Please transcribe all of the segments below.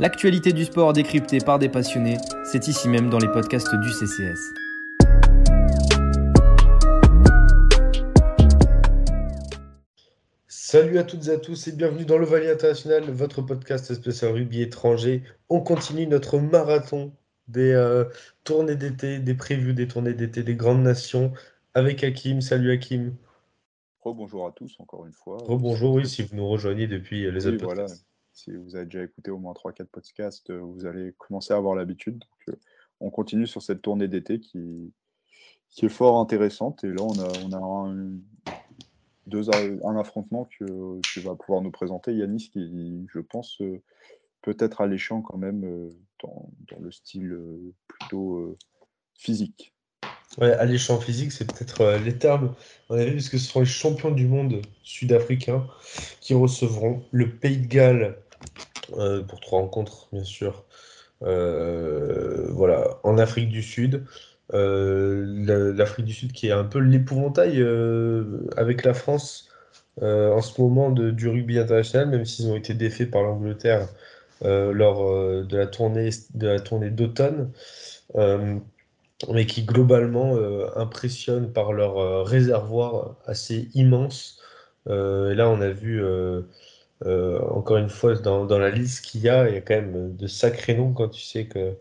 L'actualité du sport décryptée par des passionnés, c'est ici même dans les podcasts du CCS. Salut à toutes et à tous et bienvenue dans le Valley International, votre podcast spécial rugby étranger. On continue notre marathon des euh, tournées d'été, des previews des tournées d'été des grandes nations avec Hakim. Salut Hakim. Bonjour à tous encore une fois. Bonjour, oui, si vous nous rejoignez depuis les autres podcasts. Si vous avez déjà écouté au moins 3-4 podcasts, euh, vous allez commencer à avoir l'habitude. Euh, on continue sur cette tournée d'été qui, est fort intéressante. Et là, on a, on a un, affrontement que tu vas pouvoir nous présenter, Yanis, qui, je pense, euh, peut être alléchant quand même dans, dans le style plutôt physique. Ouais, alléchant physique, c'est peut-être les termes. On a vu, parce que ce sont les champions du monde sud-africains qui recevront le Pays de Galles euh, pour trois rencontres, bien sûr. Euh, voilà, en Afrique du Sud. Euh, L'Afrique du Sud qui est un peu l'épouvantail avec la France en ce moment de, du rugby international, même s'ils ont été défaits par l'Angleterre lors de la tournée de la tournée d'automne, mais qui globalement impressionnent par leur réservoir assez immense. et là, on a vu euh, encore une fois, dans, dans la liste qu'il y a, il y a quand même de sacrés noms quand tu sais que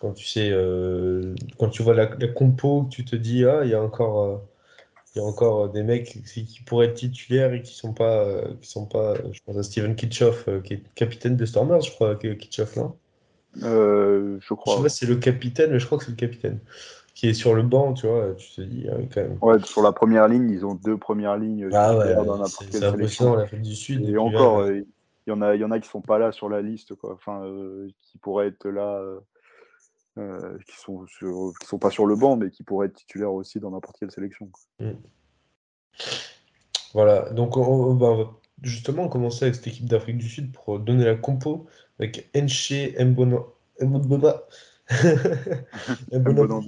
quand tu sais euh, quand tu vois la, compo, tu te dis ah il y a encore euh, il y a encore des mecs qui, pourraient être titulaires et qui sont pas qui sont pas je pense à Steven Kitchoff qui est capitaine de Stormers je crois Kitchoff là. je crois. Je sais pas si c'est le capitaine mais je crois que c'est le capitaine qui est sur le banc, tu vois, tu te dis, ah quand même. Ouais, sur la première ligne, ils ont deux premières lignes. Ah ouais, c'est impressionnant l'Afrique du Sud. Et, encore, euh, il y, en a, il y en a qui sont pas là sur la liste, quoi. Enfin, euh, qui pourraient être là, euh, qui sont qui sont pas sur le banc, mais qui pourraient être titulaires aussi dans n'importe quelle sélection. Mm. Voilà, donc on, va justement commencer avec cette équipe d'Afrique du Sud pour donner la compo avec Enche Mbona. Mbona. Mbona.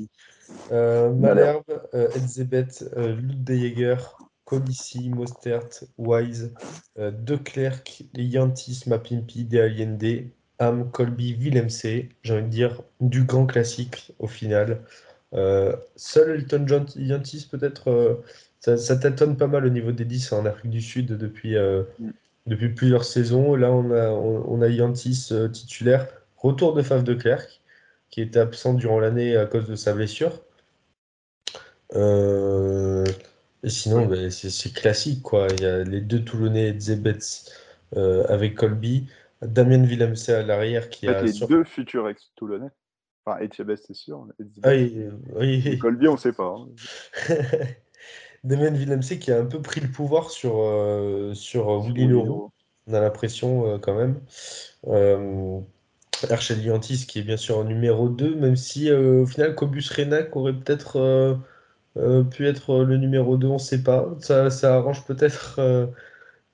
Euh, Malherbe, euh, Elzebeth, euh, Luddejeger, Colissi, Mostert, Wise, euh, De Klerk, Yantis, Mapimpi, De Allende, Am, Colby, Willemc, j'ai envie de dire du grand classique au final. seul Elton John Yantis peut-être, ça, ça tâtonne pas mal au niveau des 10 en Afrique du Sud depuis, mm. depuis plusieurs saisons. Là, on a, on, a Yantis titulaire. Retour de Fave de Klerk qui était absent durant l'année à cause de sa blessure. Euh, et sinon, ben, c'est classique. Quoi. Il y a les deux Toulonnais, Zebets euh, avec Colby, Damien Villemc à l'arrière qui a. Les deux futurs ex-Toulonnais. Enfin, Etchebest, c'est sûr. Ah, oui, Colby, on ne sait pas. Hein. Damien Villemc qui a un peu pris le pouvoir sur, euh, sur Willy Leroux. On a l'impression quand même. Archel Liantis qui est bien sûr en numéro 2, même si euh, au final Cobus Renac aurait peut-être euh, euh, pu être le numéro 2, on ne sait pas. Ça, ça arrange peut-être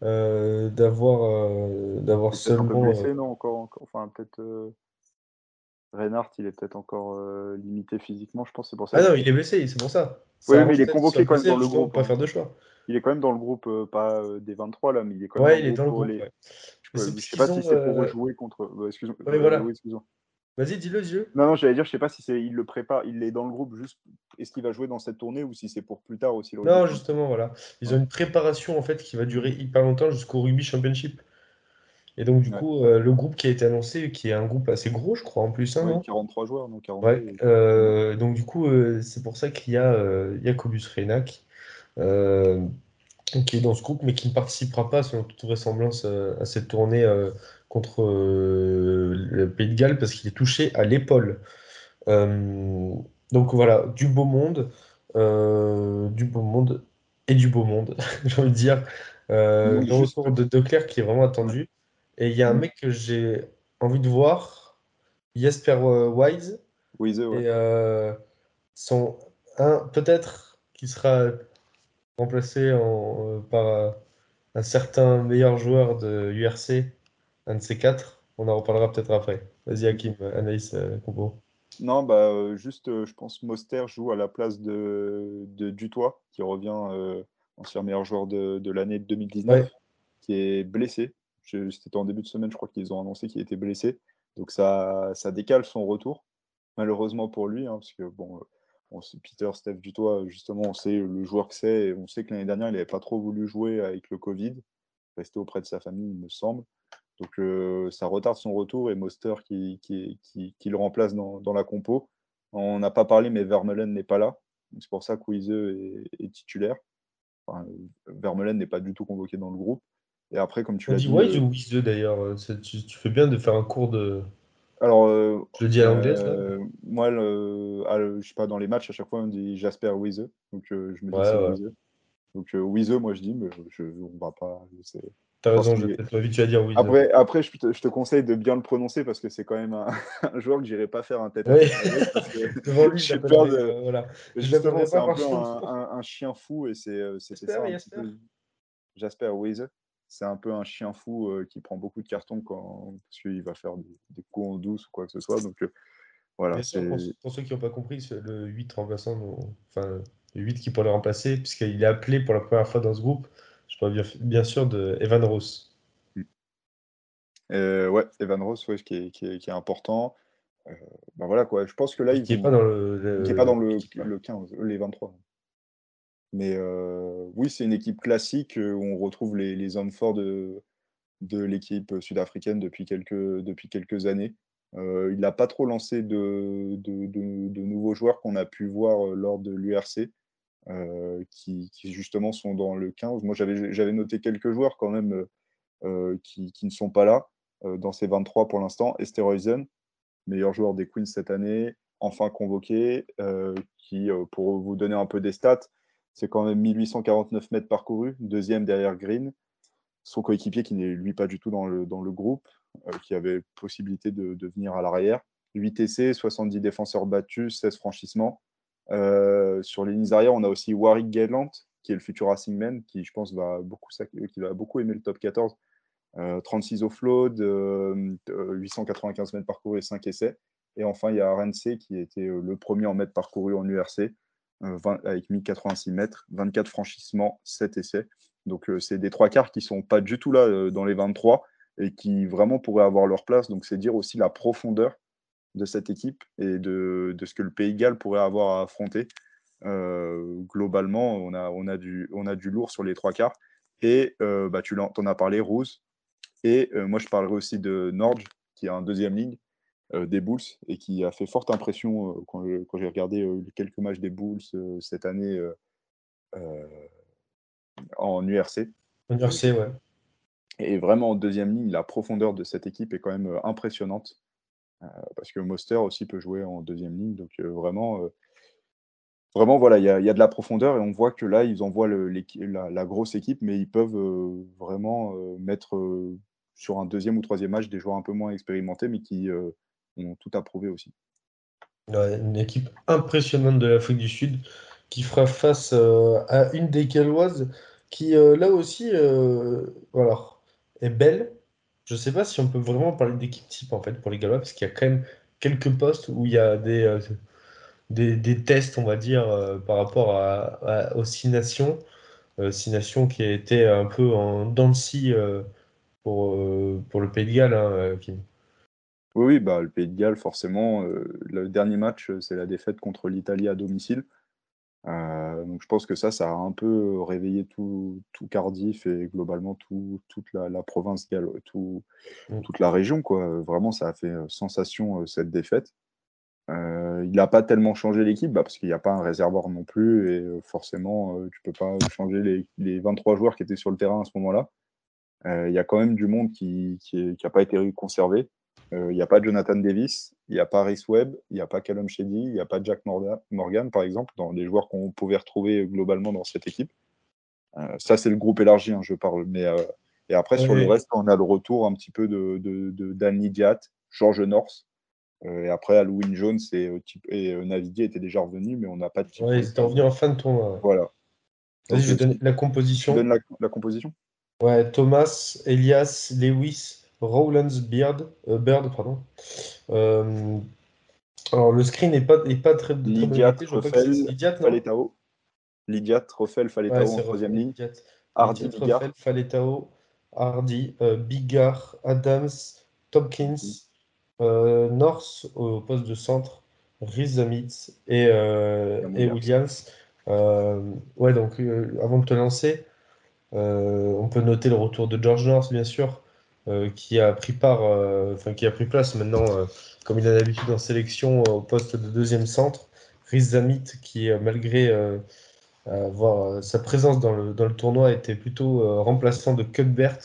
d'avoir d'avoir seulement. Un peu blessé, non encore, encore, Enfin, peut-être. Reinhardt, il est peut-être encore limité physiquement, je pense. C'est pour ça. Ah non, il est blessé, c'est pour ça. oui, mais il est convoqué quand même dans le groupe. Pas hein. faire de choix. Il est quand même dans le groupe, pas des 23 là, mais il est quand même ouais, il est dans le groupe. Je ne sais pas si c'est pour euh, jouer contre. Euh, excuse-moi. voilà. Vas-y, dis-le, Dieu. Non, non, j'allais dire, je sais pas si c'est il le prépare, il est dans le groupe juste. Est-ce qu'il va jouer dans cette tournée ou si c'est pour plus tard aussi Non, justement, voilà. Ils ont une préparation en fait qui va durer hyper longtemps jusqu'au Rugby Championship. Et donc, du coup, euh, le groupe qui a été annoncé, qui est un groupe assez gros, je crois, en plus. Hein, 43 joueurs, donc 42. Ouais, donc, du coup, c'est pour ça qu'il y a Jacobus Reynac qui est dans ce groupe, mais qui ne participera pas, selon toute vraisemblance, euh, à cette tournée euh, contre euh, le Pays de Galles, parce qu'il est touché à l'épaule. donc voilà, du beau monde, du beau monde et du beau monde, j'ai envie de dire. le retour de Declerc qui est vraiment attendu. Et il y a un mm. mec que j'ai envie de voir, Jesper Wise. Ouais. Et son un peut-être qui sera remplacé en, euh, par euh, un certain meilleur joueur de URC, un de ces quatre. On en reparlera peut-être après. Vas-y, Hakim, analyse euh, compo. Non, bah, juste, je pense Moster joue à la place de, de Dutoit, qui revient ancien meilleur joueur de, de l'année 2019, qui est blessé. C'était en début de semaine, je crois qu'ils ont annoncé qu'il était blessé. Donc ça, ça décale son retour, malheureusement pour lui, hein, parce que bon, on sait, Peter, Steph Dutoit, justement, on sait le joueur que c'est, on sait que l'année dernière, il n'avait pas trop voulu jouer avec le Covid, rester auprès de sa famille, il me semble. Donc ça retarde son retour et Moster qui, qui, qui, le remplace dans, dans la compo. On n'a pas parlé, mais Vermeulen n'est pas là. C'est pour ça que est, est, titulaire. Enfin, Vermeulen n'est pas du tout convoqué dans le groupe. Et après, comme tu l'as dit. D'ailleurs euh, tu, tu, fais bien de faire un cours de. Alors. Euh, je le dis à l'anglaise euh, Moi, le, ah, je sais pas, dans les matchs, à chaque fois, on dit Jasper Wise. Donc je me dis ouais, c'est. Donc Wise, moi je dis, mais je, on va pas. T'as raison, je vais tu vas dire oui. Après, après je, te, je, te, conseille de bien le prononcer parce que c'est quand même un, un joueur que j'irai pas faire un tête à tête avec. Devant lui, j'ai peur de. Euh, voilà. Justement, c'est un peu un, un, chien fou et c'est euh, ça. Jasper Wise. C'est un peu un chien fou euh, qui prend beaucoup de cartons quand, parce qu'il va faire des, coups en douce ou quoi que ce soit. Donc euh, voilà. Pour, pour, ceux qui n'ont pas compris, c'est le 8 remplaçant, enfin, le 8 qui pourrait le remplacer, puisqu'il est appelé pour la première fois dans ce groupe. Je parle bien, sûr de Evan Ross. Hmm. Euh, ouais, Evan Ross, ouais, qui, est, qui, est, qui, est, important. Ben voilà quoi. Je pense que là, il n'est pas dans le, qui est pas dans le, le 15, les 23. Mais oui, c'est une équipe classique où on retrouve les, hommes forts de, de l'équipe sud-africaine depuis quelques, depuis quelques années. il n'a pas trop lancé de, de, nouveaux joueurs qu'on a pu voir lors de l'URC. Qui, justement sont dans le 15. Moi, j'avais noté quelques joueurs quand même qui, qui, ne sont pas là dans ces 23 pour l'instant. Esterhuizen, meilleur joueur des Queens cette année, enfin convoqué, qui, pour vous donner un peu des stats, c'est quand même 1849 mètres parcourus, deuxième derrière Green. Son coéquipier qui n'est lui pas du tout dans le, groupe, qui avait possibilité de, de venir à l'arrière. 8 essais, 70 défenseurs battus, 16 franchissements. Euh, sur les lignes arrière, on a aussi Warwick Gallant, qui est le futur Racing Man, qui je pense va beaucoup, beaucoup aimer le top 14. 36 offload, 895 mètres parcourus et 5 essais. Et enfin, il y a RNC qui était euh, le premier en mètres parcourus en URC, euh, avec 1086 mètres, 24 franchissements, 7 essais. Donc, c'est des trois quarts qui ne sont pas du tout là dans les 23 et qui vraiment pourraient avoir leur place. Donc, c'est dire aussi la profondeur de cette équipe et de, ce que le Pays de Galles pourrait avoir à affronter. Euh, globalement, on a, on, a du, on a du lourd sur les trois quarts. Et euh, bah, tu en, as parlé, Rose. Et euh, moi, je parlerai aussi de Nord, qui est en deuxième ligne des Bulls et qui a fait forte impression quand, j'ai regardé quelques matchs des Bulls cette année en URC. En URC, ouais. Et vraiment en deuxième ligne, la profondeur de cette équipe est quand même impressionnante. Euh, parce que Moster aussi peut jouer en deuxième ligne. Donc euh, vraiment, euh, vraiment voilà, il y, a de la profondeur et on voit que là, ils envoient le, la, grosse équipe, mais ils peuvent vraiment mettre sur un deuxième ou troisième match des joueurs un peu moins expérimentés, mais qui ont tout approuvé aussi. une équipe impressionnante de l'Afrique du Sud qui fera face à une des Galloises qui, là aussi, voilà, est belle, je ne sais pas si on peut vraiment parler d'équipe type en fait pour les Gallois, parce qu'il y a quand même quelques postes où il y a des, euh, des, tests, on va dire, euh, par rapport à, aux six nations. Euh, six nations qui été un peu en dents pour, pour le Pays de Galles, hein, Oui, oui bah, le Pays de Galles, forcément, le dernier match, c'est la défaite contre l'Italie à domicile. Euh, donc je pense que ça, ça a un peu réveillé tout, tout Cardiff et globalement tout, toute la, province, tout, toute la région. Quoi. Vraiment, ça a fait euh, sensation euh, cette défaite. il n'a pas tellement changé l'équipe bah, parce qu'il n'y a pas un réservoir non plus et forcément, tu peux pas changer les, les, 23 joueurs qui étaient sur le terrain à ce moment-là. Il y a quand même du monde qui n'a pas été conservé. Il n'y a pas Jonathan Davis, il n'y a pas Rhys Webb, il n'y a pas Callum Shady, il n'y a pas Jack Morgan, par exemple, dans les joueurs qu'on pouvait retrouver globalement dans cette équipe. Euh, ça, c'est le groupe élargi, hein, je parle. Mais, euh, et après, sur le reste, on a le retour un petit peu de, de, de Dan George North. Euh, et après, Halloween Jones et, et Navidier étaient déjà revenus, mais on n'a pas de. Oui, ils étaient revenus en fin de tournoi. Voilà. Vas-y, je vais donner la composition. Tu donnes la, la composition? Ouais, Thomas, Elias, Lewis, Rowlands Beard, euh, Bird, pardon. Euh, alors le screen n'est pas, est pas très, très Lydia Faletao. Lydia Troffel, Faletao en troisième ligne. Hardy, Bigard. Faletao, Hardy, euh, Bigard, Adams, Tompkins, North au poste de centre, Rhys Zamitz et, et Williams. ouais, donc avant de te lancer, on peut noter le retour de George North, bien sûr, qui a pris part, enfin qui a pris place maintenant, comme il a l'habitude en sélection, au poste de deuxième centre. Rhys Zamitz, qui malgré sa présence dans le, dans le tournoi était plutôt remplaçant de Cuthbert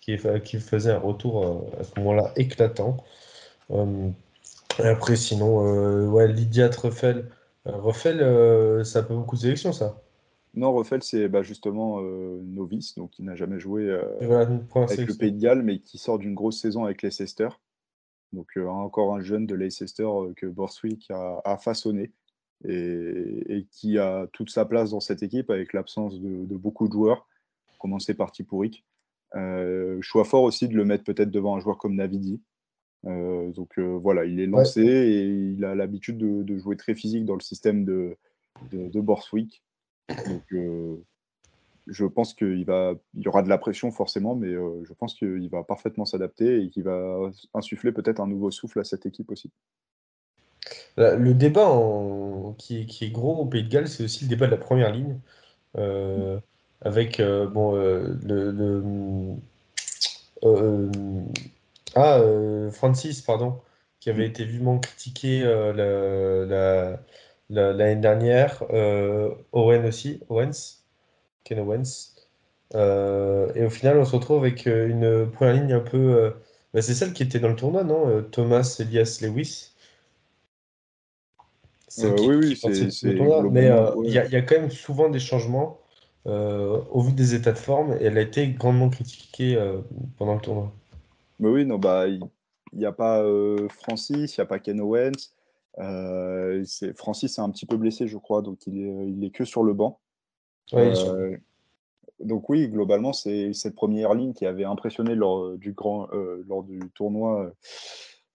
qui, qui faisait un retour euh, à ce moment-là éclatant. Euh, après, sinon, euh, ouais, Lydia Truffel. Ruffel, ça pas beaucoup de sélection, ça. Non, Ruffel, c'est bah, justement novice, donc il n'a jamais joué avec le Pays de Galles, mais qui sort d'une grosse saison avec Leicester. Donc encore un jeune de Leicester que Borswick a, façonné et, qui a toute sa place dans cette équipe avec l'absence de, de, beaucoup de joueurs, commencer par Tipuric. Euh, choix fort aussi de le mettre peut-être devant un joueur comme Navidi. Euh, donc euh, voilà, il est lancé et il a l'habitude de, jouer très physique dans le système de, de, Borswick. Donc je pense qu'il va, il y aura de la pression forcément, mais je pense qu'il va parfaitement s'adapter et qu'il va insuffler peut-être un nouveau souffle à cette équipe aussi. Le débat qui, est gros au Pays de Galles, c'est aussi le débat de la première ligne avec euh, bon, euh, le, euh, ah, Francis, pardon, qui avait été vivement critiqué la, dernière, Owen aussi, Owens, Ken Owens. et au final, on se retrouve avec une première ligne un peu. Bah, c'est celle qui était dans le tournoi, non Thomas Elias Lewis. oui, oui, c'est. Mais il y, a quand même souvent des changements. Euh, au vu des états de forme, et elle a été grandement critiquée euh, pendant le tournoi. Mais oui, non, bah, il n'y a pas euh, Francis, il n'y a pas Ken Owens. Francis est un petit peu blessé, je crois, donc il est, il est que sur le banc. donc oui, globalement, c'est cette première ligne qui avait impressionné lors du, grand, lors du tournoi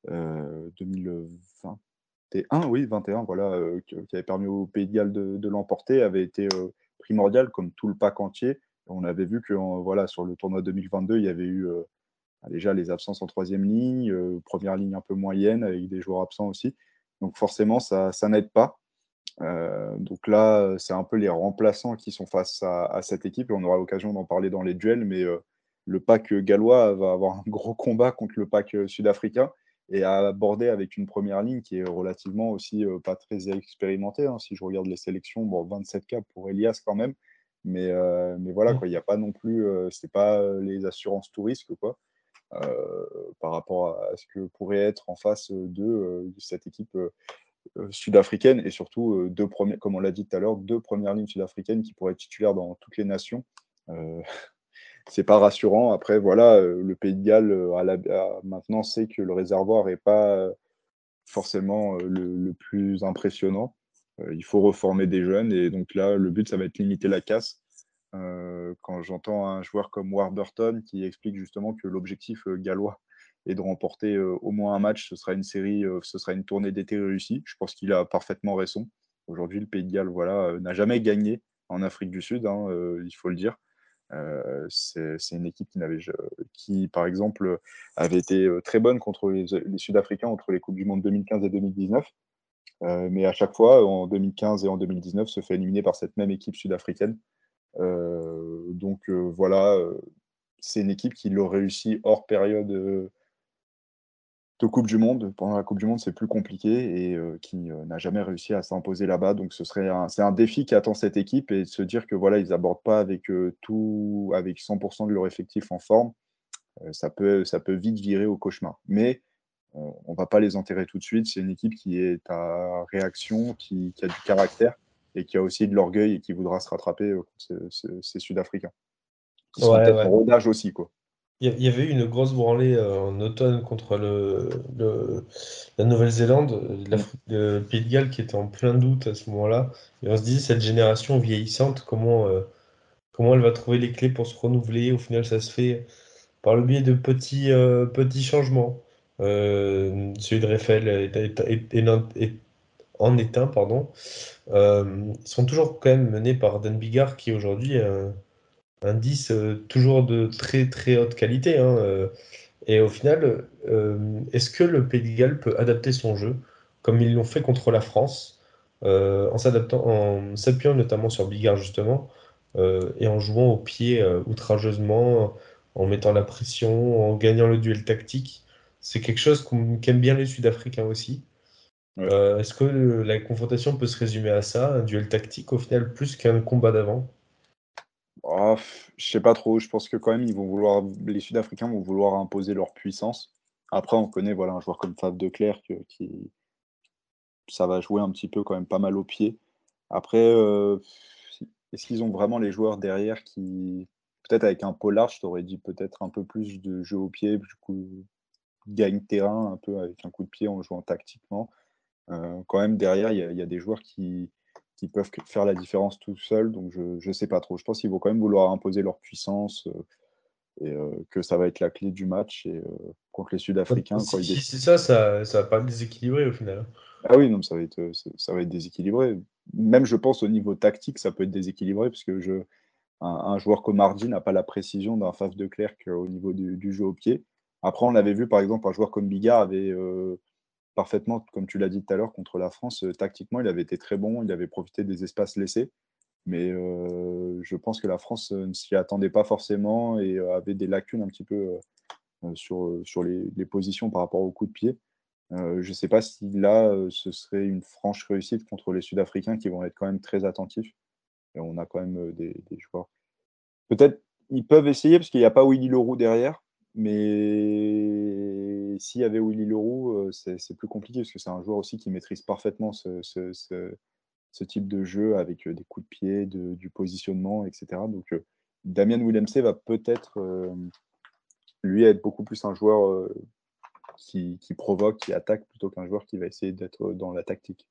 2021, oui, 21, voilà, qui, avait permis au Pays de Galles de, de l'emporter, avait été primordial, comme tout le pack entier. On avait vu que voilà, sur le tournoi 2022, il y avait eu euh, bah, déjà les absences en troisième ligne, euh, première ligne un peu moyenne, avec des joueurs absents aussi. Donc forcément, ça, ça n'aide pas. Euh, donc là, c'est un peu les remplaçants qui sont face à, cette équipe et on aura l'occasion d'en parler dans les duels. Mais le pack gallois va avoir un gros combat contre le pack sud-africain et à aborder avec une première ligne qui est relativement aussi euh, pas très expérimentée. Hein. Si je regarde les sélections, bon, 27 k pour Elias quand même, mais, euh, mais voilà, mmh. il n'y a pas non plus, euh, c'est pas les assurances touristes quoi, par rapport à ce que pourrait être en face de, cette équipe sud-africaine et surtout deux premiers, comme on l'a dit tout à l'heure, deux premières lignes sud-africaines qui pourraient être titulaires dans toutes les nations c'est pas rassurant. Après, voilà, euh, le Pays de Galles euh, maintenant sait que le réservoir n'est pas euh, forcément le, plus impressionnant. il faut reformer des jeunes et donc là, le but, ça va être limiter la casse. Quand j'entends un joueur comme Warburton qui explique justement que l'objectif gallois est de remporter au moins un match, ce sera une série, ce sera une tournée d'été réussie. Je pense qu'il a parfaitement raison. Aujourd'hui, le Pays de Galles, voilà, n'a jamais gagné en Afrique du Sud, hein, il faut le dire. Euh, c'est une équipe qui, par exemple, avait été euh, très bonne contre les, Sud-Africains entre les Coupes du Monde 2015 et 2019. Euh, mais à chaque fois, en 2015 et en 2019, se fait éliminer par cette même équipe sud-africaine. Donc voilà, c'est une équipe qui l'a réussi hors période de Coupe du Monde. Pendant la Coupe du Monde, c'est plus compliqué et euh, qui euh, n'a jamais réussi à s'imposer là-bas. Donc, ce serait c'est un défi qui attend cette équipe et de se dire que voilà, ils abordent pas avec euh, tout, avec 100% de leur effectif en forme. ça peut, ça peut vite virer au cauchemar. Mais on va pas les enterrer tout de suite. C'est une équipe qui est à réaction, qui, a du caractère et qui a aussi de l'orgueil et qui voudra se rattraper contre ces, Sud-Africains. Qui ouais, peut-être en rodage aussi, quoi. Il y avait eu une grosse branlée euh, en automne contre le, la Nouvelle-Zélande, le Pays de Galles qui était en plein doute à ce moment-là. Et on se dit, cette génération vieillissante, comment, euh, comment elle va trouver les clés pour se renouveler? Au final, ça se fait par le biais de petits, euh, petits changements. celui de Reffel est, en éteint, pardon. ils sont toujours quand même menés par Dan Bigard qui aujourd'hui un 10 euh, toujours de très très haute qualité. Hein, euh, Et au final, est-ce que le Pays de Galles peut adapter son jeu comme ils l'ont fait contre la France, en s'adaptant, en s'appuyant notamment sur Bigard justement, et en jouant au pied outrageusement, en mettant la pression, en gagnant le duel tactique? C'est quelque chose qu'aiment bien les Sud-Africains aussi. Euh, est-ce que la confrontation peut se résumer à ça, un duel tactique au final, plus qu'un combat d'avant? Oh, Je sais pas trop. Je pense que quand même, ils vont vouloir, les Sud-Africains vont vouloir imposer leur puissance. Après, on connaît voilà, un joueur comme Fab de Clerc qui, ça va jouer un petit peu quand même pas mal au pied. Après, euh, est-ce qu'ils ont vraiment les joueurs derrière qui, peut-être avec un polar, je t'aurais dit peut-être un peu plus de jeu au pied, du coup, gagne terrain un peu avec un coup de pied en jouant tactiquement. Euh, quand même, derrière, il y, a des joueurs qui, qui, peuvent faire la différence tout seuls, donc je ne sais pas trop. Je pense qu'ils vont quand même vouloir imposer leur puissance euh, et euh, que ça va être la clé du match et, contre les Sud-Africains. Si, si ça, ça, ça va pas déséquilibrer au final. Ah oui, non, ça va être, ça va être déséquilibré. Même, je pense, au niveau tactique, ça peut être déséquilibré, parce que je, un, joueur comme Hardy n'a pas la précision d'un Faf de Clerc au niveau du, jeu au pied. Après, on avait vu, par exemple, un joueur comme Bigard avait euh, parfaitement, comme tu l'as dit tout à l'heure, contre la France, euh, tactiquement, il avait été très bon, il avait profité des espaces laissés. Mais euh, je pense que la France ne s'y attendait pas forcément et avait des lacunes un petit peu sur, sur les, positions par rapport au coup de pied. je ne sais pas si là, ce serait une franche réussite contre les Sud-Africains qui vont être quand même très attentifs. Et on a quand même des, joueurs. Peut-être ils peuvent essayer parce qu'il n'y a pas Willy Leroux derrière. Mais s'il y avait Willy Leroux, c'est plus compliqué parce que c'est un joueur aussi qui maîtrise parfaitement ce, type de jeu avec des coups de pied, du positionnement, etc. Donc Damien Willemse va peut-être lui être beaucoup plus un joueur qui, provoque, qui attaque plutôt qu'un joueur qui va essayer d'être dans la tactique.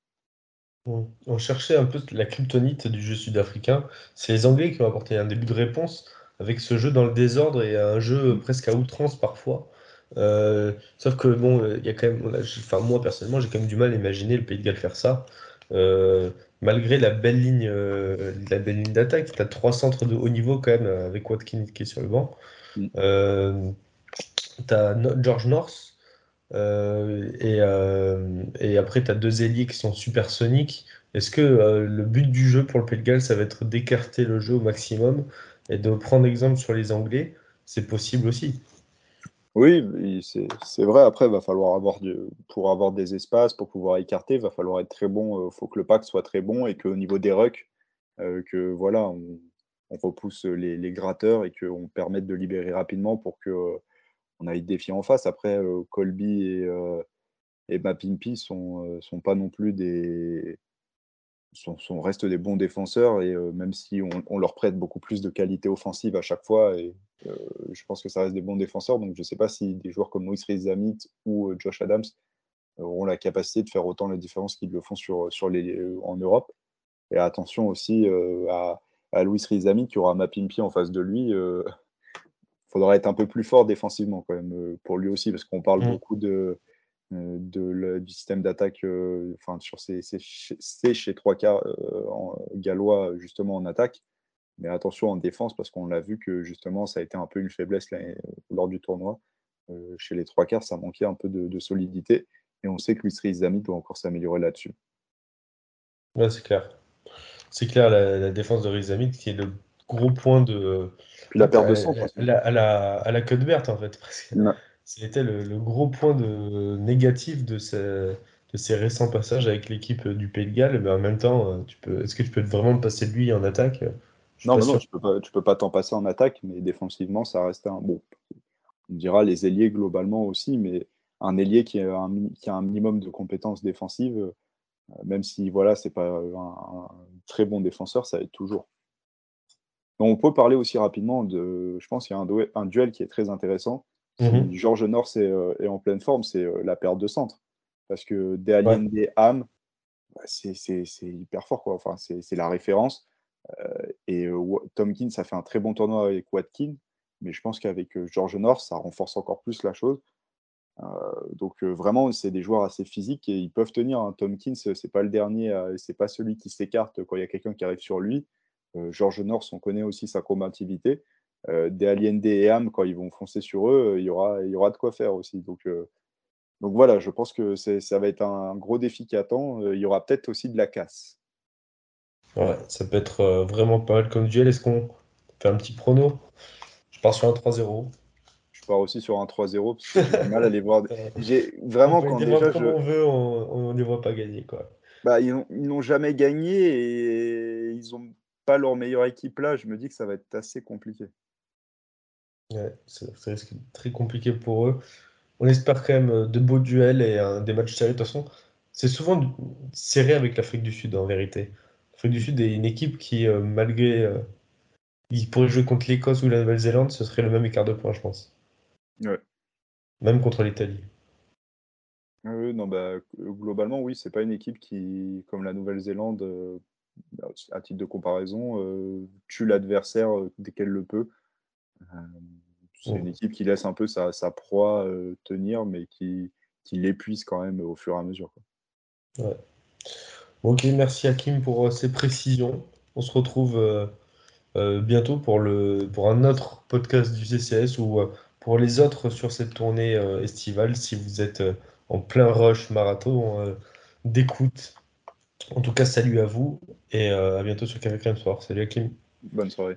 On cherchait un peu la kryptonite du jeu sud-africain. C'est les Anglais qui ont apporté un début de réponse avec ce jeu dans le désordre et un jeu presque à outrance parfois. Euh, sauf que bon, il y a quand même, enfin moi personnellement, j'ai quand même du mal à imaginer le Pays de Galles faire ça. Euh, malgré la belle ligne, euh, la belle ligne d'attaque, tu as trois centres de haut niveau quand même avec Watkins qui est sur le banc. Mm. tu as George North euh, et, euh, et, après, tu as deux ailiers qui sont supersoniques. Est-ce que euh, le but du jeu pour le Pays de Galles, ça va être d'écarter le jeu au maximum et de prendre exemple sur les Anglais? C'est possible aussi. Oui, c'est vrai. Après, il va falloir avoir pour avoir des espaces, pour pouvoir écarter, va falloir être très bon. Il faut que le pack soit très bon et qu'au niveau des rucks, que voilà, on, repousse les, les gratteurs et qu'on permette de libérer rapidement pour que on a eu des défis en face. Après, euh, Colby et, euh, et Mapimpi sont, euh, sont pas non plus des. Sont, sont, restent des bons défenseurs et même si on, leur prête beaucoup plus de qualité offensive à chaque fois, et je pense que ça reste des bons défenseurs. Donc je ne sais pas si des joueurs comme Louis Rizamit ou Josh Adams auront la capacité de faire autant la différence qu'ils le font sur, sur les, en Europe. Et attention aussi à, à Louis Rizamit qui aura Mapimpi en face de lui faudra être un peu plus fort défensivement quand même euh, pour lui aussi, parce qu'on parle mmh. beaucoup de, euh, du système d'attaque, euh, enfin sur ces, chez trois quarts en, gallois justement en attaque. Mais attention en défense, parce qu'on l'a vu que justement ça a été un peu une faiblesse lors du tournoi. chez les trois quarts, ça manquait un peu de, solidité. Et on sait que Luis Zami doit encore s'améliorer là-dessus. Ouais, c'est clair. C'est clair, la, défense de Rizamit qui est le gros point de, la perte de centre. À la, à la, verte, en fait. C'était le, gros point de, négatif de, de ces récents passages avec l'équipe du Pays de Galles. Mais en même temps, euh, tu peux, est-ce que tu peux vraiment passer de lui en attaque? Non, non, tu peux pas, peux pas t'en passer en attaque, mais défensivement, ça reste un. Bon, on dira les ailiers globalement aussi, mais un ailier qui a un, qui a un minimum de compétences défensives, euh, même si voilà, c'est pas un, très bon défenseur, ça aide toujours. On peut parler aussi rapidement de. Je pense qu'il y a un, un, duel qui est très intéressant. Mmh Georges North euh, est, en pleine forme, c'est euh, la perte de centre. Parce que des ouais. Ham, bah, c'est hyper fort. Quoi. Enfin, c'est la référence. Euh, et Tomkins, ça fait un très bon tournoi avec Watkins. Mais je pense qu'avec Georges North, ça renforce encore plus la chose. donc vraiment, c'est des joueurs assez physiques et ils peuvent tenir. Hein. Tomkins, c'est pas le dernier, c'est pas celui qui s'écarte quand il y a quelqu'un qui arrive sur lui. Euh, Georges North, on connaît aussi sa combativité. Des Allende et Ham, quand ils vont foncer sur eux, il y aura, il y aura de quoi faire aussi. Donc, donc voilà, je pense que ça va être un gros défi qui attend. Il y aura peut-être aussi de la casse. Ouais, ça peut être vraiment pas mal comme duel. Est-ce qu'on fait un petit prono? Je pars sur un 3-0 je pars aussi sur un 3-0 parce que j'ai mal à les voir. J'ai vraiment quand déjà je... on veut, on ne les voit pas gagner quoi. Bah, ils n'ont jamais gagné et ils n'ont pas leur meilleure équipe là. Je me dis que ça va être assez compliqué. Ouais, ça, risque d'être très compliqué pour eux. On espère quand même euh, de beaux duels et des matchs serrés. De toute façon, c'est souvent serré avec l'Afrique du Sud en vérité. L'Afrique du Sud est une équipe qui, euh, malgré. Euh, il pourrait jouer contre l'Écosse ou la Nouvelle-Zélande, ce serait le même écart de points, je pense. Ouais. Même contre l'Italie. non, bah, globalement, oui, c'est pas une équipe qui, comme la Nouvelle-Zélande, euh, à titre de comparaison, euh, tue l'adversaire euh, dès qu'elle le peut. C'est une équipe qui laisse un peu sa, proie tenir, mais qui, qui l'épuise quand même au fur et à mesure. Ouais. Ok, merci Hakim pour ces précisions. On se retrouve bientôt pour, le, pour un autre podcast du CCS où pour les autres sur cette tournée euh, estivale, si vous êtes euh, en plein rush marathon euh, d'écoute. En tout cas, salut à vous et à bientôt sur Café Crème Soir. Salut Hakim. Bonne soirée.